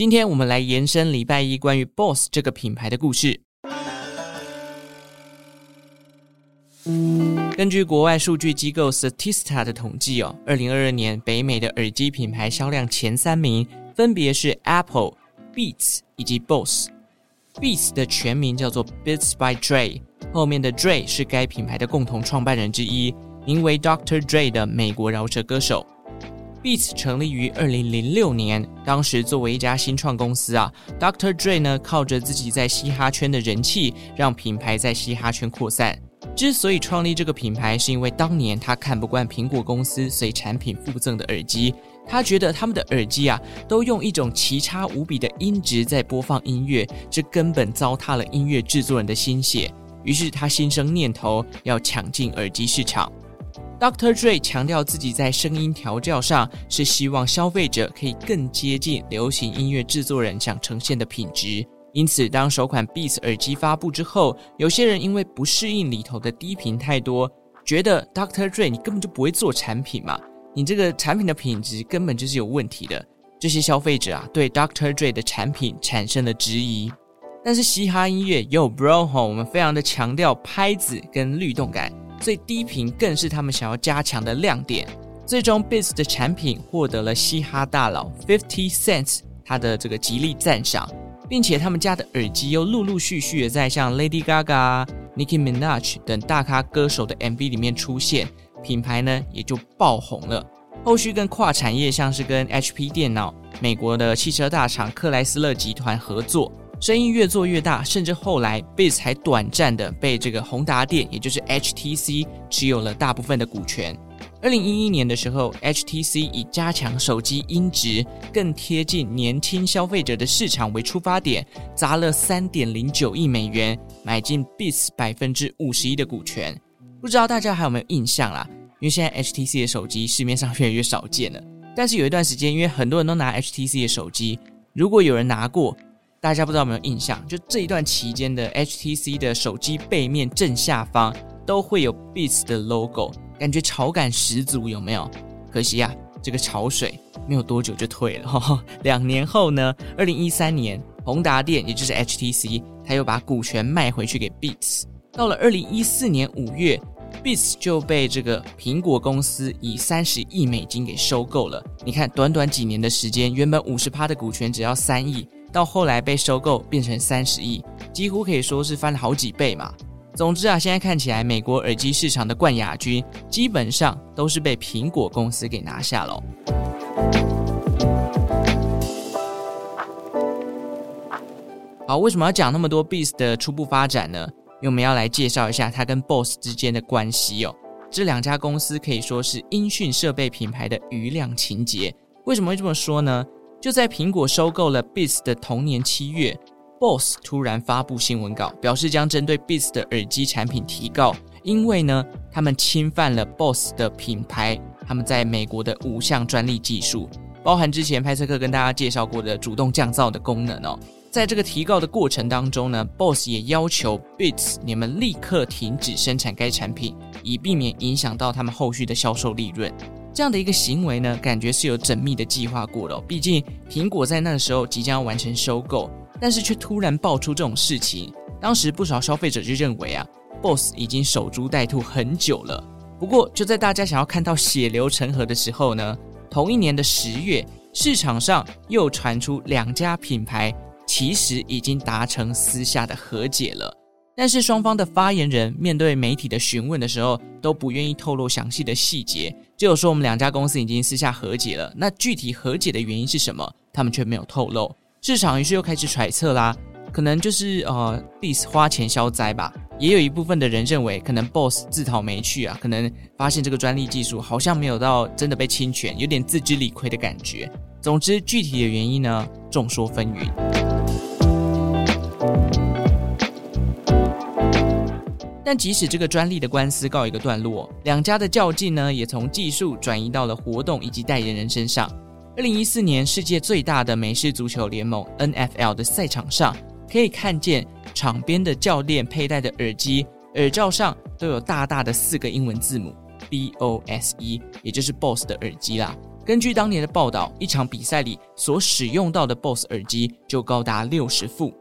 今天我们来延伸礼拜一关于 BOSS 这个品牌的故事。根据国外数据机构 Statista 的统计哦，二零二二年北美的耳机品牌销量前三名分别是 Apple、Beats 以及 BOSS。Beats 的全名叫做 Beats by Dre，后面的 Dre 是该品牌的共同创办人之一，名为 Dr. Dre 的美国饶舌歌手。Beats 成立于二零零六年，当时作为一家新创公司啊，Dr. Dre 呢靠着自己在嘻哈圈的人气，让品牌在嘻哈圈扩散。之所以创立这个品牌，是因为当年他看不惯苹果公司随产品附赠的耳机，他觉得他们的耳机啊都用一种奇差无比的音质在播放音乐，这根本糟蹋了音乐制作人的心血。于是他心生念头，要抢进耳机市场。Dr. Dre 强调自己在声音调教上是希望消费者可以更接近流行音乐制作人想呈现的品质。因此，当首款 Beats 耳机发布之后，有些人因为不适应里头的低频太多，觉得 Dr. Dre 你根本就不会做产品嘛，你这个产品的品质根本就是有问题的。这些消费者啊，对 Dr. Dre 的产品产生了质疑。但是嘻哈音乐，Yo Bro 哈，我们非常的强调拍子跟律动感。最低频更是他们想要加强的亮点。最终，Beats 的产品获得了嘻哈大佬 Fifty Cent 他的这个极力赞赏，并且他们家的耳机又陆陆续续的在像 Lady Gaga、Nicki Minaj 等大咖歌手的 MV 里面出现，品牌呢也就爆红了。后续跟跨产业，像是跟 HP 电脑、美国的汽车大厂克莱斯勒集团合作。生意越做越大，甚至后来 Beats 还短暂的被这个宏达电，也就是 HTC 持有了大部分的股权。二零一一年的时候，HTC 以加强手机音质、更贴近年轻消费者的市场为出发点，砸了三点零九亿美元买进 Beats 百分之五十一的股权。不知道大家还有没有印象啦？因为现在 HTC 的手机市面上越来越少见了。但是有一段时间，因为很多人都拿 HTC 的手机，如果有人拿过，大家不知道有没有印象？就这一段期间的 HTC 的手机背面正下方都会有 Beats 的 logo，感觉潮感十足，有没有？可惜啊，这个潮水没有多久就退了。呵呵，两年后呢，二零一三年，宏达电也就是 HTC，他又把股权卖回去给 Beats。到了二零一四年五月，Beats 就被这个苹果公司以三十亿美金给收购了。你看，短短几年的时间，原本五十趴的股权只要三亿。到后来被收购变成三十亿，几乎可以说是翻了好几倍嘛。总之啊，现在看起来美国耳机市场的冠亚军基本上都是被苹果公司给拿下了。好，为什么要讲那么多 Beats 的初步发展呢？因为我们要来介绍一下它跟 BOSS 之间的关系哦。这两家公司可以说是音讯设备品牌的余量情节。为什么会这么说呢？就在苹果收购了 Beats 的同年七月，BOSS 突然发布新闻稿，表示将针对 Beats 的耳机产品提告，因为呢，他们侵犯了 BOSS 的品牌，他们在美国的五项专利技术，包含之前派翠克跟大家介绍过的主动降噪的功能哦。在这个提告的过程当中呢，BOSS 也要求 Beats 你们立刻停止生产该产品，以避免影响到他们后续的销售利润。这样的一个行为呢，感觉是有缜密的计划过的哦。毕竟苹果在那个时候即将要完成收购，但是却突然爆出这种事情。当时不少消费者就认为啊，BOSS 已经守株待兔很久了。不过就在大家想要看到血流成河的时候呢，同一年的十月，市场上又传出两家品牌其实已经达成私下的和解了。但是双方的发言人面对媒体的询问的时候，都不愿意透露详细的细节，只有说我们两家公司已经私下和解了。那具体和解的原因是什么？他们却没有透露。市场于是又开始揣测啦，可能就是呃，Beats 花钱消灾吧。也有一部分的人认为，可能 BOSS 自讨没趣啊，可能发现这个专利技术好像没有到真的被侵权，有点自知理亏的感觉。总之，具体的原因呢，众说纷纭。但即使这个专利的官司告一个段落，两家的较劲呢，也从技术转移到了活动以及代言人身上。二零一四年，世界最大的美式足球联盟 NFL 的赛场上，可以看见场边的教练佩戴的耳机耳罩上都有大大的四个英文字母 B O S E，也就是 BOSS 的耳机啦。根据当年的报道，一场比赛里所使用到的 BOSS 耳机就高达六十副。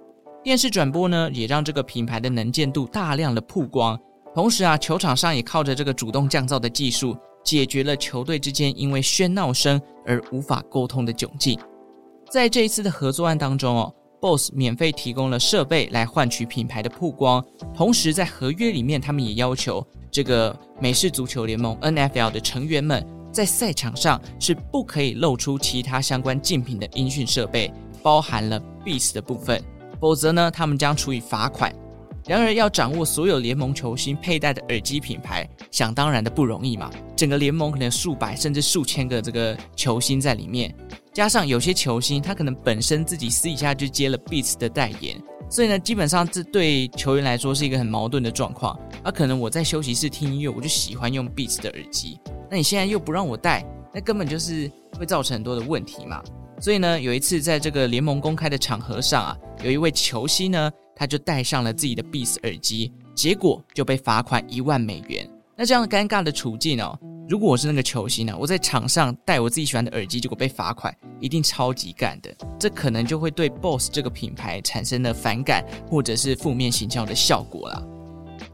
电视转播呢，也让这个品牌的能见度大量的曝光。同时啊，球场上也靠着这个主动降噪的技术，解决了球队之间因为喧闹声而无法沟通的窘境。在这一次的合作案当中哦，BOSS 免费提供了设备来换取品牌的曝光，同时在合约里面，他们也要求这个美式足球联盟 NFL 的成员们在赛场上是不可以露出其他相关竞品的音讯设备，包含了 Beats 的部分，否则呢，他们将处以罚款。然而，要掌握所有联盟球星佩戴的耳机品牌，想当然的不容易嘛。整个联盟可能数百甚至数千个这个球星在里面，加上有些球星他可能本身自己私底下就接了 Beats 的代言，所以呢，基本上这对球员来说是一个很矛盾的状况。而、可能我在休息室听音乐，我就喜欢用 Beats 的耳机，那你现在又不让我戴，那根本就是会造成很多的问题嘛。所以呢，有一次在这个联盟公开的场合上啊，有一位球星呢。他就戴上了自己的 Beats 耳机，结果就被罚款一万美元。那这样尴尬的处境哦，如果我是那个球星呢，我在场上戴我自己喜欢的耳机，结果被罚款，一定超级干的。这可能就会对 BOSS 这个品牌产生了反感或者是负面形象的效果啦。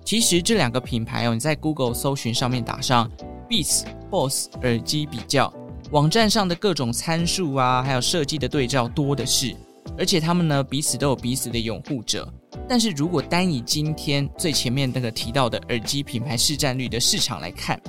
其实这两个品牌哦，你在 Google 搜寻上面打上 Beats BOSS 耳机比较，网站上的各种参数啊，还有设计的对照多的是。而且他们呢，彼此都有彼此的拥护者。但是如果单以今天最前面那个提到的耳机品牌市占率的市场来看，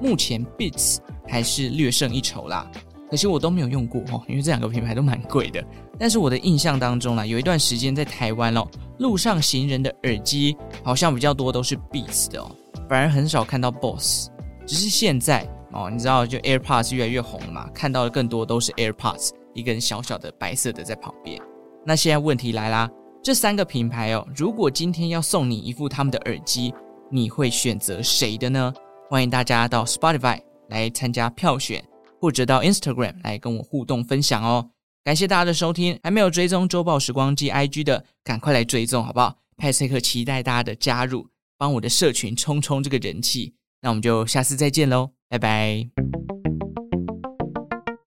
目前 Beats 还是略胜一筹啦。可惜我都没有用过哦，因为这两个品牌都蛮贵的。但是我的印象当中啦，有一段时间在台湾哦，路上行人的耳机好像比较多都是 Beats 的哦，反而很少看到 BOSS。只是现在哦，你知道就 AirPods 越来越红了嘛，看到的更多都是 AirPods。一根小小的白色的在旁边。那现在问题来啦，这三个品牌哦，如果今天要送你一副他们的耳机，你会选择谁的呢？欢迎大家到 Spotify 来参加票选，或者到 Instagram 来跟我互动分享哦。感谢大家的收听，还没有追踪周报时光机 IG 的，赶快来追踪好不好？派翠克期待大家的加入，帮我的社群冲冲这个人气。那我们就下次再见喽，拜拜。